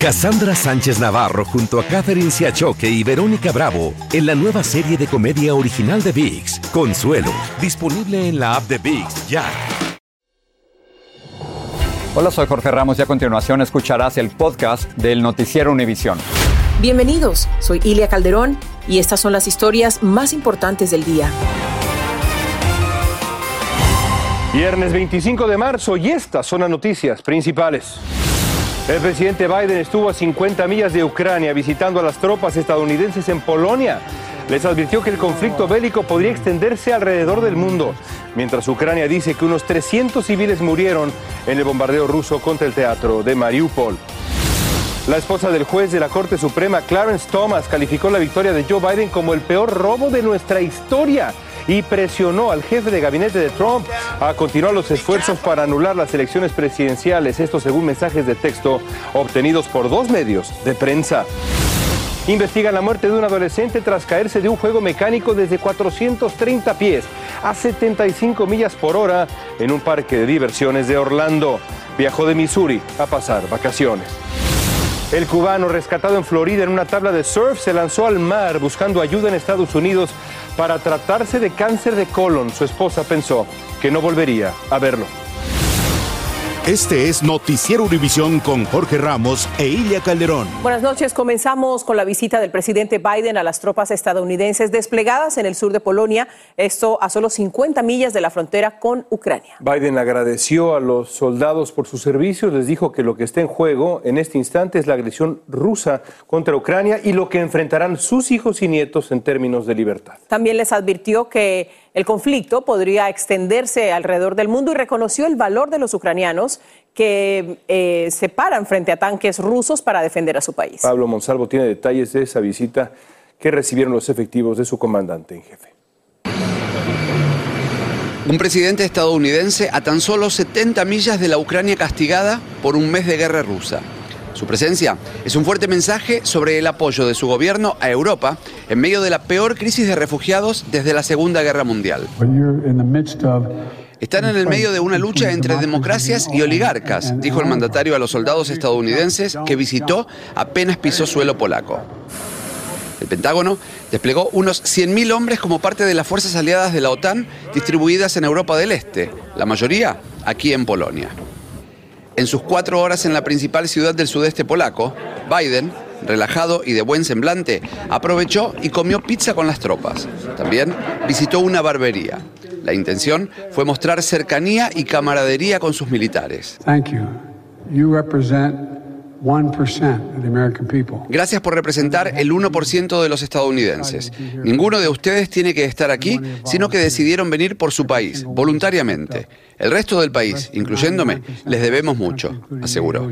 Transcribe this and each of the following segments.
Cassandra Sánchez Navarro junto a Catherine Siachoque y Verónica Bravo en la nueva serie de comedia original de VIX, Consuelo, disponible en la app de VIX ya. Hola, soy Jorge Ramos y a continuación escucharás el podcast del noticiero Univisión. Bienvenidos, soy Ilia Calderón y estas son las historias más importantes del día. Viernes 25 de marzo y estas son las noticias principales. El presidente Biden estuvo a 50 millas de Ucrania visitando a las tropas estadounidenses en Polonia. Les advirtió que el conflicto bélico podría extenderse alrededor del mundo, mientras Ucrania dice que unos 300 civiles murieron en el bombardeo ruso contra el teatro de Mariupol. La esposa del juez de la Corte Suprema, Clarence Thomas, calificó la victoria de Joe Biden como el peor robo de nuestra historia y presionó al jefe de gabinete de Trump a continuar los esfuerzos para anular las elecciones presidenciales, esto según mensajes de texto obtenidos por dos medios de prensa. Investigan la muerte de un adolescente tras caerse de un juego mecánico desde 430 pies a 75 millas por hora en un parque de diversiones de Orlando. Viajó de Missouri a pasar vacaciones. El cubano rescatado en Florida en una tabla de surf se lanzó al mar buscando ayuda en Estados Unidos para tratarse de cáncer de colon. Su esposa pensó que no volvería a verlo. Este es Noticiero Univisión con Jorge Ramos e Ilia Calderón. Buenas noches. Comenzamos con la visita del presidente Biden a las tropas estadounidenses desplegadas en el sur de Polonia, esto a solo 50 millas de la frontera con Ucrania. Biden agradeció a los soldados por sus servicios, les dijo que lo que está en juego en este instante es la agresión rusa contra Ucrania y lo que enfrentarán sus hijos y nietos en términos de libertad. También les advirtió que el conflicto podría extenderse alrededor del mundo y reconoció el valor de los ucranianos que eh, se paran frente a tanques rusos para defender a su país. Pablo Monsalvo tiene detalles de esa visita que recibieron los efectivos de su comandante en jefe. Un presidente estadounidense a tan solo 70 millas de la Ucrania castigada por un mes de guerra rusa. Su presencia es un fuerte mensaje sobre el apoyo de su gobierno a Europa en medio de la peor crisis de refugiados desde la Segunda Guerra Mundial. Están en el medio de una lucha entre democracias y oligarcas, dijo el mandatario a los soldados estadounidenses que visitó apenas pisó suelo polaco. El Pentágono desplegó unos 100.000 hombres como parte de las fuerzas aliadas de la OTAN distribuidas en Europa del Este, la mayoría aquí en Polonia. En sus cuatro horas en la principal ciudad del sudeste polaco, Biden, relajado y de buen semblante, aprovechó y comió pizza con las tropas. También visitó una barbería. La intención fue mostrar cercanía y camaradería con sus militares. Gracias por representar el 1% de los estadounidenses. Ninguno de ustedes tiene que estar aquí, sino que decidieron venir por su país, voluntariamente. El resto del país, incluyéndome, les debemos mucho, aseguró.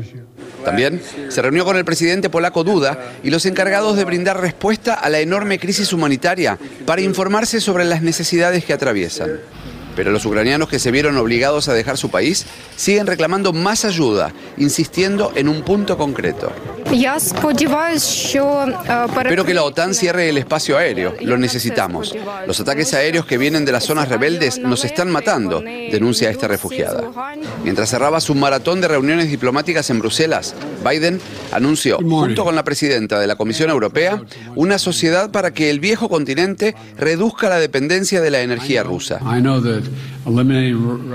También se reunió con el presidente polaco Duda y los encargados de brindar respuesta a la enorme crisis humanitaria para informarse sobre las necesidades que atraviesan. Pero los ucranianos que se vieron obligados a dejar su país siguen reclamando más ayuda, insistiendo en un punto concreto. Espero que la OTAN cierre el espacio aéreo. Lo necesitamos. Los ataques aéreos que vienen de las zonas rebeldes nos están matando, denuncia esta refugiada. Mientras cerraba su maratón de reuniones diplomáticas en Bruselas, Biden anunció, junto con la presidenta de la Comisión Europea, una sociedad para que el viejo continente reduzca la dependencia de la energía rusa.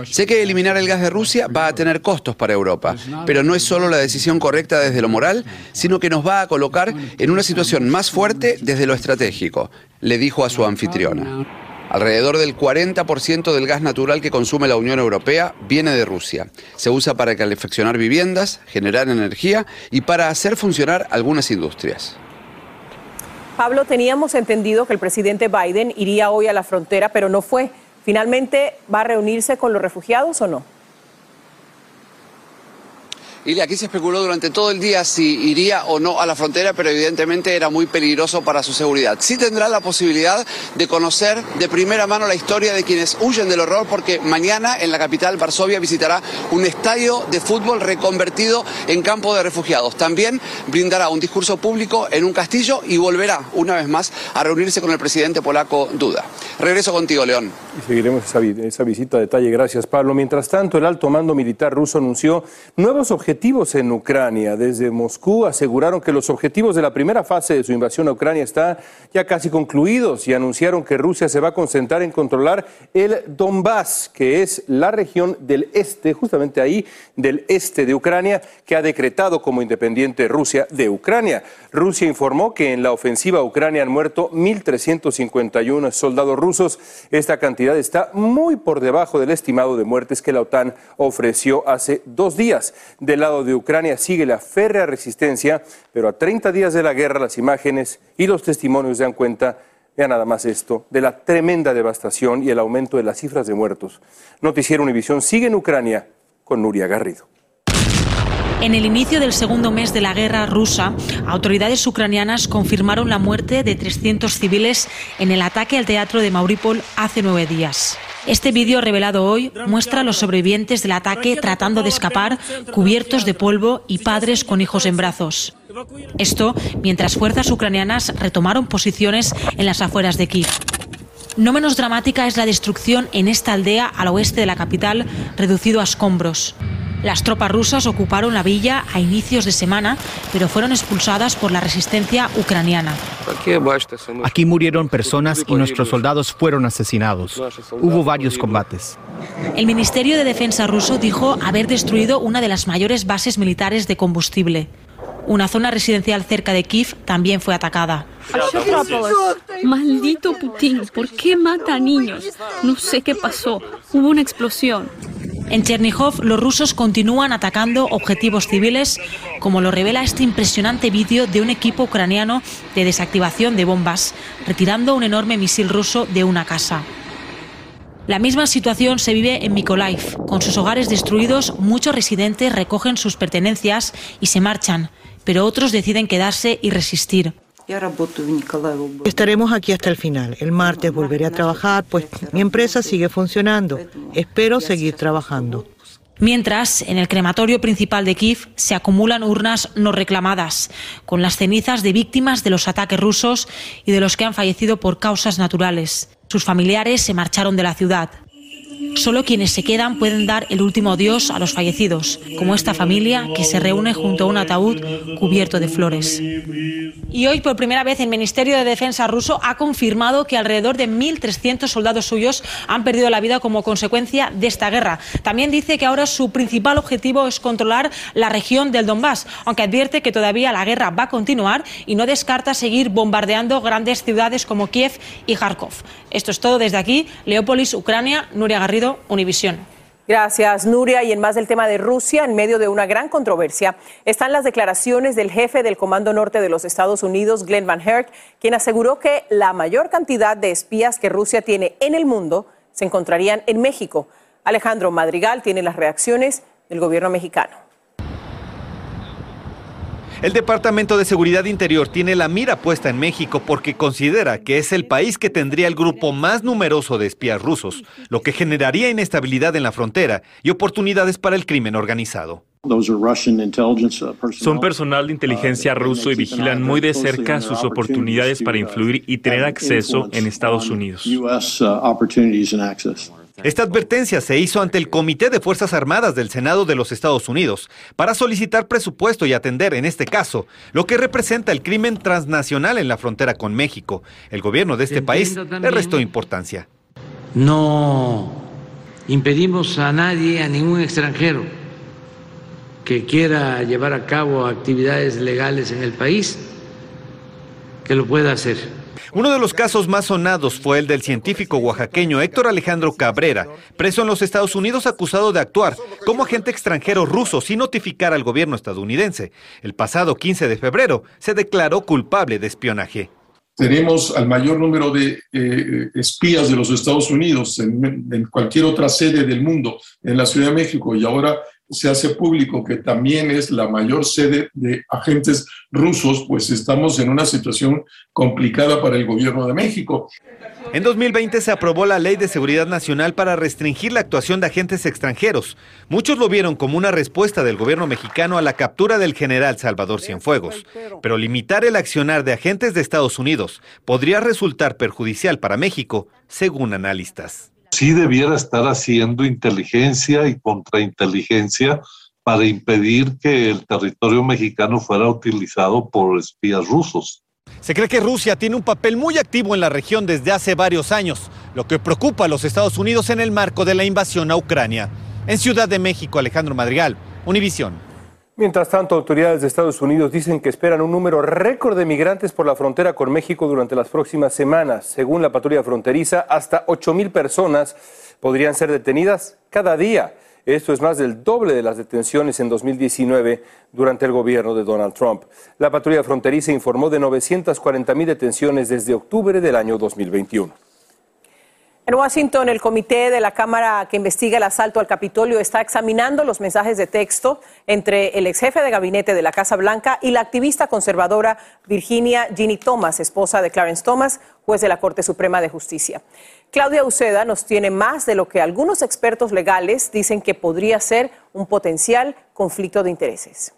Sé que eliminar el gas de Rusia va a tener costos para Europa, pero no es solo la decisión correcta desde lo moral, sino que nos va a colocar en una situación más fuerte desde lo estratégico, le dijo a su anfitriona. Alrededor del 40% del gas natural que consume la Unión Europea viene de Rusia. Se usa para calefaccionar viviendas, generar energía y para hacer funcionar algunas industrias. Pablo, teníamos entendido que el presidente Biden iría hoy a la frontera, pero no fue. ¿Finalmente va a reunirse con los refugiados o no? Y aquí se especuló durante todo el día si iría o no a la frontera, pero evidentemente era muy peligroso para su seguridad. Sí tendrá la posibilidad de conocer de primera mano la historia de quienes huyen del horror, porque mañana en la capital, Varsovia, visitará un estadio de fútbol reconvertido en campo de refugiados. También brindará un discurso público en un castillo y volverá una vez más a reunirse con el presidente polaco Duda. Regreso contigo, León. Seguiremos esa, esa visita a detalle. Gracias, Pablo. Mientras tanto, el alto mando militar ruso anunció nuevos objetivos objetivos en Ucrania. Desde Moscú aseguraron que los objetivos de la primera fase de su invasión a Ucrania están ya casi concluidos y anunciaron que Rusia se va a concentrar en controlar el Donbass, que es la región del este, justamente ahí del este de Ucrania, que ha decretado como independiente Rusia de Ucrania. Rusia informó que en la ofensiva a Ucrania han muerto 1.351 soldados rusos. Esta cantidad está muy por debajo del estimado de muertes que la OTAN ofreció hace dos días. Lado de Ucrania sigue la férrea resistencia, pero a 30 días de la guerra las imágenes y los testimonios dan cuenta Vean nada más esto, de la tremenda devastación y el aumento de las cifras de muertos. Noticiero Univisión sigue en Ucrania con Nuria Garrido. En el inicio del segundo mes de la guerra rusa, autoridades ucranianas confirmaron la muerte de 300 civiles en el ataque al teatro de Mauripol hace nueve días. Este vídeo revelado hoy muestra a los sobrevivientes del ataque tratando de escapar, cubiertos de polvo y padres con hijos en brazos. Esto mientras fuerzas ucranianas retomaron posiciones en las afueras de Kiev. No menos dramática es la destrucción en esta aldea al oeste de la capital, reducido a escombros. Las tropas rusas ocuparon la villa a inicios de semana, pero fueron expulsadas por la resistencia ucraniana. Aquí murieron personas y nuestros soldados fueron asesinados. Hubo varios combates. El Ministerio de Defensa ruso dijo haber destruido una de las mayores bases militares de combustible. Una zona residencial cerca de Kiev también fue atacada. Maldito Putin, ¿por qué mata a niños? No sé qué pasó. Hubo una explosión. En Chernihiv, los rusos continúan atacando objetivos civiles, como lo revela este impresionante vídeo de un equipo ucraniano de desactivación de bombas, retirando un enorme misil ruso de una casa. La misma situación se vive en Mykolaiv. Con sus hogares destruidos, muchos residentes recogen sus pertenencias y se marchan, pero otros deciden quedarse y resistir. Estaremos aquí hasta el final. El martes volveré a trabajar, pues mi empresa sigue funcionando. Espero seguir trabajando. Mientras, en el crematorio principal de Kiev se acumulan urnas no reclamadas, con las cenizas de víctimas de los ataques rusos y de los que han fallecido por causas naturales. Sus familiares se marcharon de la ciudad. Solo quienes se quedan pueden dar el último adiós a los fallecidos, como esta familia que se reúne junto a un ataúd cubierto de flores. Y hoy, por primera vez, el Ministerio de Defensa ruso ha confirmado que alrededor de 1.300 soldados suyos han perdido la vida como consecuencia de esta guerra. También dice que ahora su principal objetivo es controlar la región del Donbass, aunque advierte que todavía la guerra va a continuar y no descarta seguir bombardeando grandes ciudades como Kiev y Kharkov. Esto es todo desde aquí, Leópolis, Ucrania, Nuria Garrido, Univisión. Gracias, Nuria. Y en más del tema de Rusia, en medio de una gran controversia, están las declaraciones del jefe del Comando Norte de los Estados Unidos, Glenn Van Herk, quien aseguró que la mayor cantidad de espías que Rusia tiene en el mundo se encontrarían en México. Alejandro Madrigal tiene las reacciones del gobierno mexicano. El Departamento de Seguridad Interior tiene la mira puesta en México porque considera que es el país que tendría el grupo más numeroso de espías rusos, lo que generaría inestabilidad en la frontera y oportunidades para el crimen organizado. Son personal de inteligencia ruso y vigilan muy de cerca sus oportunidades para influir y tener acceso en Estados Unidos. Esta advertencia se hizo ante el Comité de Fuerzas Armadas del Senado de los Estados Unidos para solicitar presupuesto y atender, en este caso, lo que representa el crimen transnacional en la frontera con México. El gobierno de este país le restó importancia. No impedimos a nadie, a ningún extranjero que quiera llevar a cabo actividades legales en el país, que lo pueda hacer. Uno de los casos más sonados fue el del científico oaxaqueño Héctor Alejandro Cabrera, preso en los Estados Unidos acusado de actuar como agente extranjero ruso sin notificar al gobierno estadounidense. El pasado 15 de febrero se declaró culpable de espionaje. Tenemos al mayor número de eh, espías de los Estados Unidos en, en cualquier otra sede del mundo, en la Ciudad de México, y ahora se hace público que también es la mayor sede de agentes rusos, pues estamos en una situación complicada para el gobierno de México. En 2020 se aprobó la Ley de Seguridad Nacional para restringir la actuación de agentes extranjeros. Muchos lo vieron como una respuesta del gobierno mexicano a la captura del general Salvador Cienfuegos. Pero limitar el accionar de agentes de Estados Unidos podría resultar perjudicial para México, según analistas sí debiera estar haciendo inteligencia y contrainteligencia para impedir que el territorio mexicano fuera utilizado por espías rusos. Se cree que Rusia tiene un papel muy activo en la región desde hace varios años, lo que preocupa a los Estados Unidos en el marco de la invasión a Ucrania. En Ciudad de México, Alejandro Madrigal, Univisión. Mientras tanto, autoridades de Estados Unidos dicen que esperan un número récord de migrantes por la frontera con México durante las próximas semanas. Según la patrulla fronteriza, hasta 8.000 personas podrían ser detenidas cada día. Esto es más del doble de las detenciones en 2019 durante el gobierno de Donald Trump. La patrulla fronteriza informó de 940.000 detenciones desde octubre del año 2021. En Washington, el comité de la Cámara que investiga el asalto al Capitolio está examinando los mensajes de texto entre el ex jefe de gabinete de la Casa Blanca y la activista conservadora Virginia Ginny Thomas, esposa de Clarence Thomas, juez de la Corte Suprema de Justicia. Claudia Uceda nos tiene más de lo que algunos expertos legales dicen que podría ser un potencial conflicto de intereses.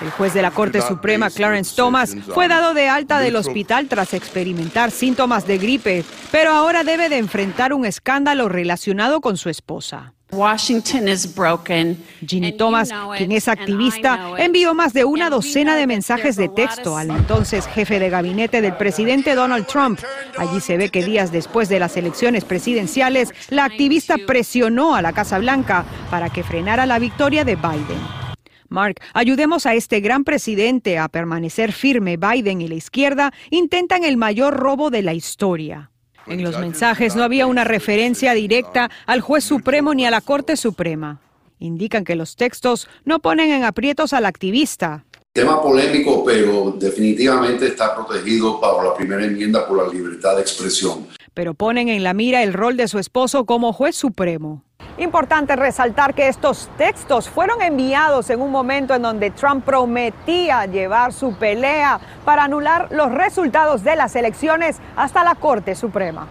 El juez de la Corte Suprema, Clarence Thomas, fue dado de alta del hospital tras experimentar síntomas de gripe, pero ahora debe de enfrentar un escándalo relacionado con su esposa. Washington is broken. Ginny Thomas, quien es activista, envió más de una docena de mensajes de texto al entonces jefe de gabinete del presidente Donald Trump. Allí se ve que días después de las elecciones presidenciales, la activista presionó a la Casa Blanca para que frenara la victoria de Biden. Mark, ayudemos a este gran presidente a permanecer firme. Biden y la izquierda intentan el mayor robo de la historia. En los mensajes no había una referencia directa al juez supremo ni a la Corte Suprema. Indican que los textos no ponen en aprietos al activista. Tema polémico, pero definitivamente está protegido bajo la primera enmienda por la libertad de expresión. Pero ponen en la mira el rol de su esposo como juez supremo. Importante resaltar que estos textos fueron enviados en un momento en donde Trump prometía llevar su pelea para anular los resultados de las elecciones hasta la Corte Suprema.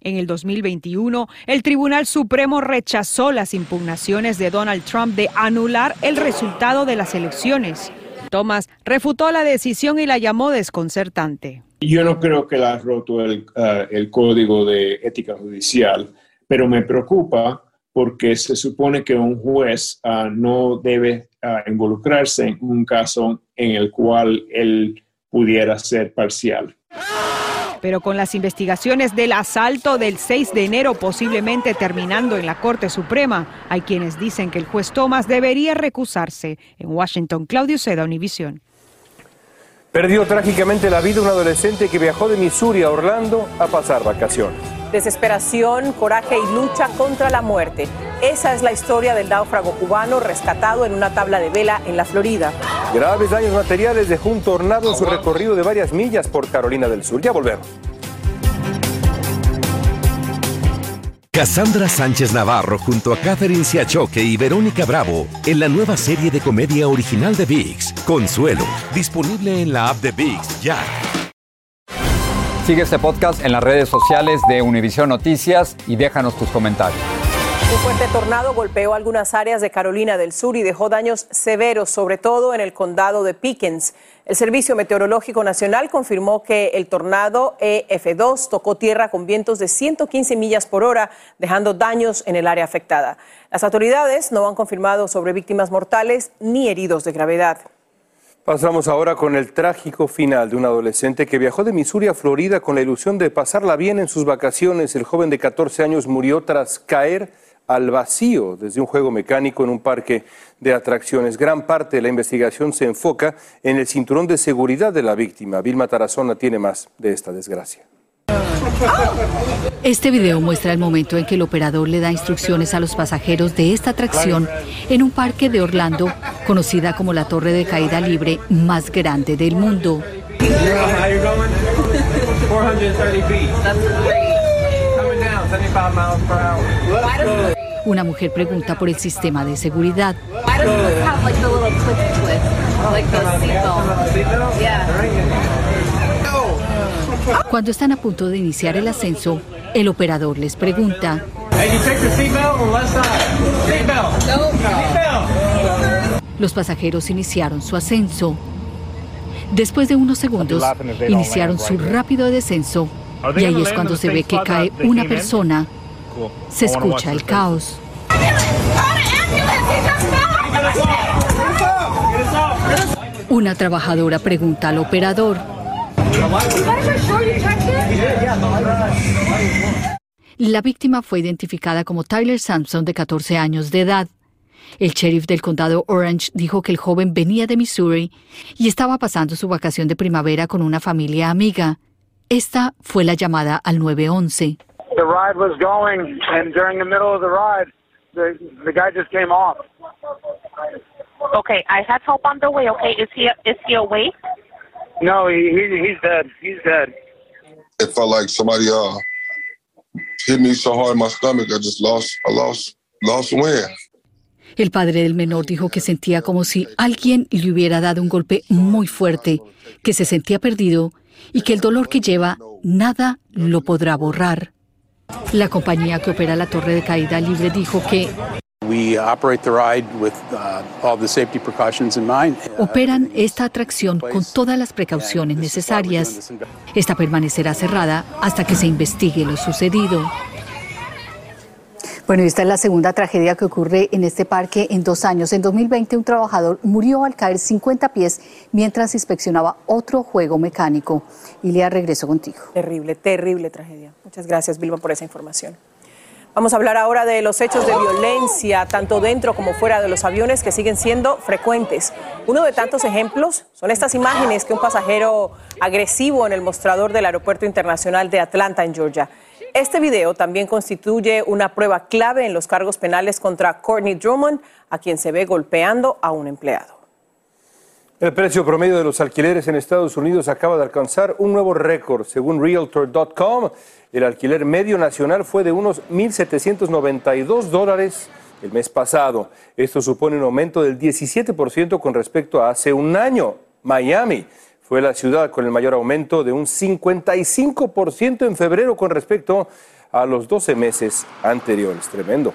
En el 2021, el Tribunal Supremo rechazó las impugnaciones de Donald Trump de anular el resultado de las elecciones. Thomas refutó la decisión y la llamó desconcertante. Yo no creo que la ha roto el, uh, el código de ética judicial, pero me preocupa porque se supone que un juez uh, no debe uh, involucrarse en un caso en el cual él pudiera ser parcial. Pero con las investigaciones del asalto del 6 de enero posiblemente terminando en la Corte Suprema, hay quienes dicen que el juez Thomas debería recusarse. En Washington, Claudio Seda, Univisión. Perdió trágicamente la vida un adolescente que viajó de Missouri a Orlando a pasar vacaciones. Desesperación, coraje y lucha contra la muerte. Esa es la historia del náufrago cubano rescatado en una tabla de vela en la Florida. Graves daños materiales dejó un tornado en su recorrido de varias millas por Carolina del Sur. Ya volvemos. Cassandra Sánchez Navarro junto a Catherine Siachoque y Verónica Bravo en la nueva serie de comedia original de VIX, Consuelo, disponible en la app de VIX ya. Sigue este podcast en las redes sociales de Univision Noticias y déjanos tus comentarios. Un fuerte tornado golpeó algunas áreas de Carolina del Sur y dejó daños severos, sobre todo en el condado de Pickens. El Servicio Meteorológico Nacional confirmó que el tornado EF2 tocó tierra con vientos de 115 millas por hora, dejando daños en el área afectada. Las autoridades no han confirmado sobre víctimas mortales ni heridos de gravedad. Pasamos ahora con el trágico final de un adolescente que viajó de Missouri a Florida con la ilusión de pasarla bien en sus vacaciones. El joven de 14 años murió tras caer al vacío desde un juego mecánico en un parque de atracciones. Gran parte de la investigación se enfoca en el cinturón de seguridad de la víctima. Vilma Tarazona tiene más de esta desgracia. Este video muestra el momento en que el operador le da instrucciones a los pasajeros de esta atracción en un parque de Orlando, conocida como la torre de caída libre más grande del mundo. Una mujer pregunta por el sistema de seguridad. Cuando están a punto de iniciar el ascenso, el operador les pregunta. Los pasajeros iniciaron su ascenso. Después de unos segundos, iniciaron su rápido descenso y ahí es cuando se ve que cae una persona. Se escucha el caos. Una trabajadora pregunta al operador. La víctima fue identificada como Tyler Sampson, de 14 años de edad. El sheriff del condado Orange dijo que el joven venía de Missouri y estaba pasando su vacación de primavera con una familia amiga. Esta fue la llamada al 911. The ride was going, and during the middle of the ride, the, the guy just came off. Okay, I have help on the way. Okay, is he is he awake? No, he, he he's dead. He's dead. It felt like somebody uh hit me so hard in my stomach. I just lost. I lost lost wind. El padre del menor dijo que sentía como si alguien le hubiera dado un golpe muy fuerte, que se sentía perdido y que el dolor que lleva nada lo podrá borrar. La compañía que opera la torre de caída libre dijo que operan esta atracción con todas las precauciones necesarias. Esta permanecerá cerrada hasta que se investigue lo sucedido. Bueno, esta es la segunda tragedia que ocurre en este parque en dos años. En 2020, un trabajador murió al caer 50 pies mientras inspeccionaba otro juego mecánico. Ilia, regreso contigo. Terrible, terrible tragedia. Muchas gracias, Vilma, por esa información. Vamos a hablar ahora de los hechos de violencia, tanto dentro como fuera de los aviones, que siguen siendo frecuentes. Uno de tantos ejemplos son estas imágenes que un pasajero agresivo en el mostrador del Aeropuerto Internacional de Atlanta, en Georgia. Este video también constituye una prueba clave en los cargos penales contra Courtney Drummond, a quien se ve golpeando a un empleado. El precio promedio de los alquileres en Estados Unidos acaba de alcanzar un nuevo récord. Según Realtor.com, el alquiler medio nacional fue de unos 1.792 dólares el mes pasado. Esto supone un aumento del 17% con respecto a hace un año. Miami fue la ciudad con el mayor aumento de un 55% en febrero con respecto a los 12 meses anteriores. Tremendo.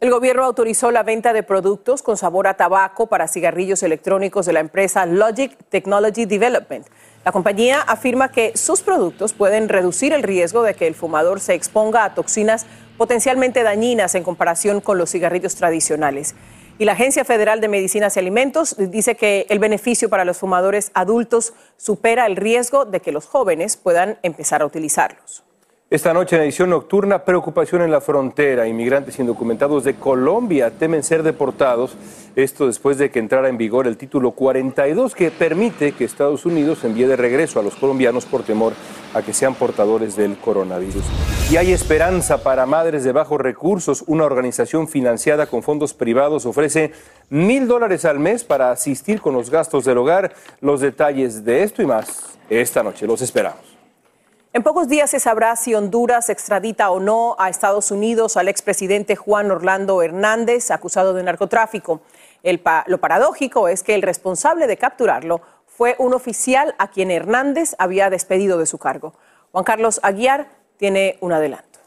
El gobierno autorizó la venta de productos con sabor a tabaco para cigarrillos electrónicos de la empresa Logic Technology Development. La compañía afirma que sus productos pueden reducir el riesgo de que el fumador se exponga a toxinas potencialmente dañinas en comparación con los cigarrillos tradicionales. Y la Agencia Federal de Medicinas y Alimentos dice que el beneficio para los fumadores adultos supera el riesgo de que los jóvenes puedan empezar a utilizarlos. Esta noche en edición nocturna, preocupación en la frontera. Inmigrantes indocumentados de Colombia temen ser deportados. Esto después de que entrara en vigor el título 42 que permite que Estados Unidos envíe de regreso a los colombianos por temor a que sean portadores del coronavirus. Y hay esperanza para madres de bajos recursos. Una organización financiada con fondos privados ofrece mil dólares al mes para asistir con los gastos del hogar. Los detalles de esto y más esta noche. Los esperamos. En pocos días se sabrá si Honduras extradita o no a Estados Unidos al expresidente Juan Orlando Hernández, acusado de narcotráfico. lo paradójico es que el responsable de capturarlo fue un oficial a quien Hernández había despedido de su cargo. Juan Carlos Aguiar tiene un adelanto.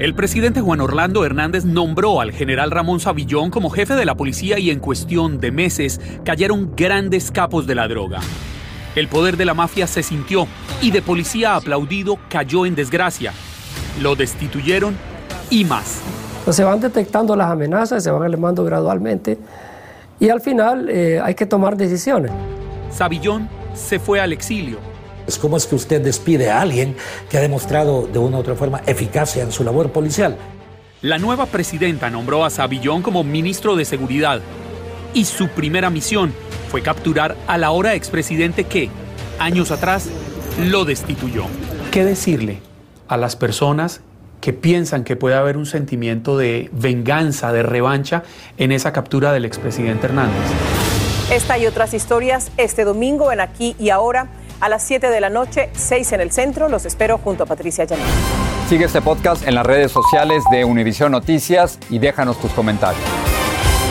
El presidente Juan Orlando Hernández nombró al general Ramón Savillón como jefe de la policía y en cuestión de meses cayeron grandes capos de la droga. El poder de la mafia se sintió y de policía aplaudido cayó en desgracia. Lo destituyeron y más. se van detectando las amenazas, se van elevando gradualmente y al final eh, hay que tomar decisiones. Savillón se fue al exilio. ¿Cómo es que usted despide a alguien que ha demostrado de una u otra forma eficacia en su labor policial? La nueva presidenta nombró a Savillón como ministro de Seguridad y su primera misión fue capturar al ahora expresidente que, años atrás, lo destituyó. ¿Qué decirle a las personas que piensan que puede haber un sentimiento de venganza, de revancha en esa captura del expresidente Hernández? Esta y otras historias este domingo en Aquí y Ahora a las 7 de la noche, 6 en el centro. Los espero junto a Patricia Llanes. Sigue este podcast en las redes sociales de Univision Noticias y déjanos tus comentarios.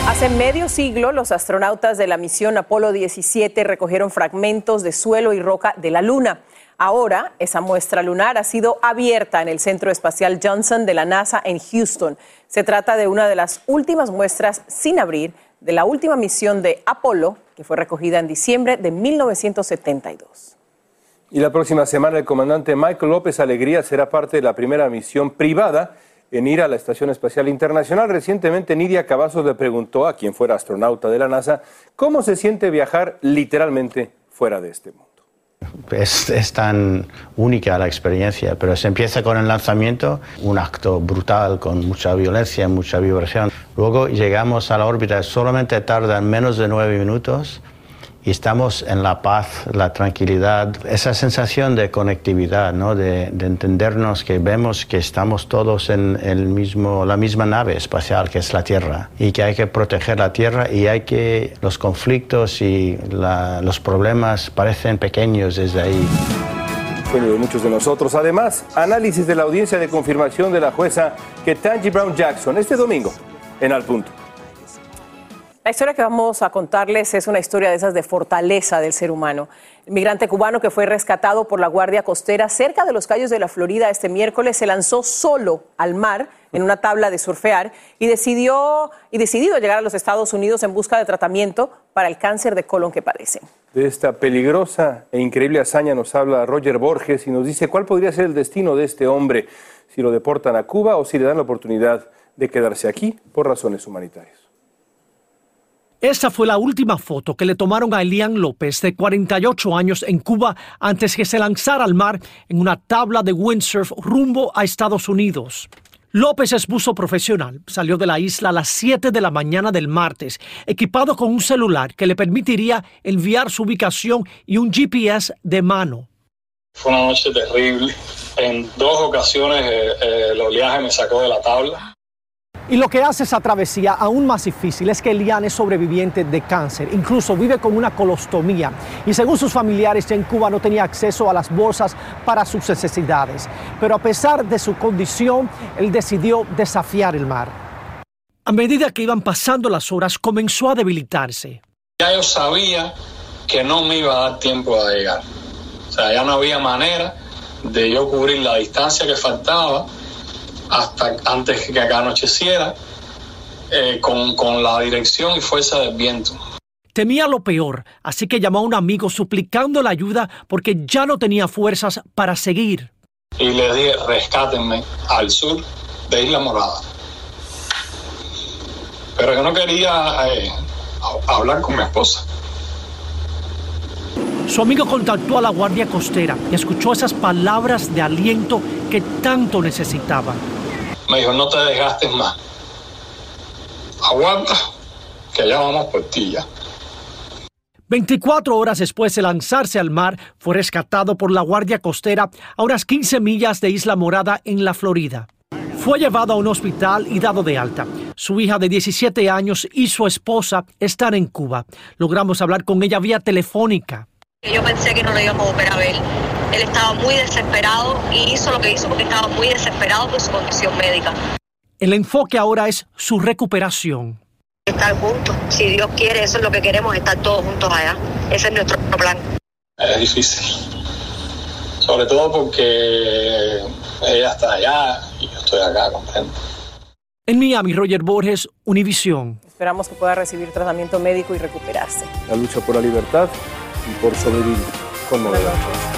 Hace medio siglo, los astronautas de la misión Apolo 17 recogieron fragmentos de suelo y roca de la Luna. Ahora, esa muestra lunar ha sido abierta en el Centro Espacial Johnson de la NASA en Houston. Se trata de una de las últimas muestras sin abrir de la última misión de Apolo, que fue recogida en diciembre de 1972. Y la próxima semana el comandante Michael López Alegría será parte de la primera misión privada en ir a la Estación Espacial Internacional. Recientemente Nidia Cavazos le preguntó a quien fuera astronauta de la NASA cómo se siente viajar literalmente fuera de este mundo. Es, es, tan única la experiencia, pero se empieza con el lanzamiento, un acto brutal con mucha violencia, mucha vibración. Luego llegamos a la órbita, solamente tardan menos de nueve minutos y estamos en la paz, la tranquilidad, esa sensación de conectividad, ¿no? de, de entendernos que vemos que estamos todos en el mismo, la misma nave espacial que es la Tierra y que hay que proteger la Tierra y hay que los conflictos y los problemas parecen pequeños desde ahí. De muchos de nosotros. Además, análisis de la audiencia de confirmación de la jueza Ketanji Brown Jackson este domingo en Al Punto. La historia que vamos a contarles es una historia de esas de fortaleza del ser humano. El migrante cubano que fue rescatado por la Guardia Costera cerca de los Cayos de la Florida este miércoles se lanzó solo al mar en una tabla de surfear y decidió y decidido llegar a los Estados Unidos en busca de tratamiento para el cáncer de colon que padece. De esta peligrosa e increíble hazaña nos habla Roger Borges y nos dice cuál podría ser el destino de este hombre si lo deportan a Cuba o si le dan la oportunidad de quedarse aquí por razones humanitarias. Esa fue la última foto que le tomaron a Elian López, de 48 años, en Cuba antes que se lanzara al mar en una tabla de windsurf rumbo a Estados Unidos. López es buzo profesional. Salió de la isla a las 7 de la mañana del martes, equipado con un celular que le permitiría enviar su ubicación y un GPS de mano. Fue una noche terrible. En dos ocasiones eh, eh, el oleaje me sacó de la tabla. Y lo que hace esa travesía aún más difícil es que Elian es sobreviviente de cáncer, incluso vive con una colostomía y según sus familiares en Cuba no tenía acceso a las bolsas para sus necesidades. Pero a pesar de su condición, él decidió desafiar el mar. A medida que iban pasando las horas, comenzó a debilitarse. Ya yo sabía que no me iba a dar tiempo a llegar. O sea, ya no había manera de yo cubrir la distancia que faltaba hasta antes que acá anocheciera, eh, con, con la dirección y fuerza del viento. Temía lo peor, así que llamó a un amigo suplicando la ayuda porque ya no tenía fuerzas para seguir. Y le dije, rescátenme al sur de Isla Morada. Pero yo no quería eh, hablar con mi esposa. Su amigo contactó a la Guardia Costera y escuchó esas palabras de aliento que tanto necesitaba. Me dijo, no te desgastes más. Aguanta, que allá vamos por ti ya. 24 horas después de lanzarse al mar, fue rescatado por la Guardia Costera a unas 15 millas de Isla Morada en la Florida. Fue llevado a un hospital y dado de alta. Su hija de 17 años y su esposa están en Cuba. Logramos hablar con ella vía telefónica. Yo pensé que no lo íbamos a a ver. Él estaba muy desesperado y hizo lo que hizo porque estaba muy desesperado por su condición médica. El enfoque ahora es su recuperación. Estar juntos, si Dios quiere, eso es lo que queremos, estar todos juntos allá. Ese es nuestro plan. Es difícil. Sobre todo porque ella está allá y yo estoy acá, comprendo. En Miami, Roger Borges, Univisión. Esperamos que pueda recibir tratamiento médico y recuperarse. La lucha por la libertad y por sobrevivir. Conmovedor.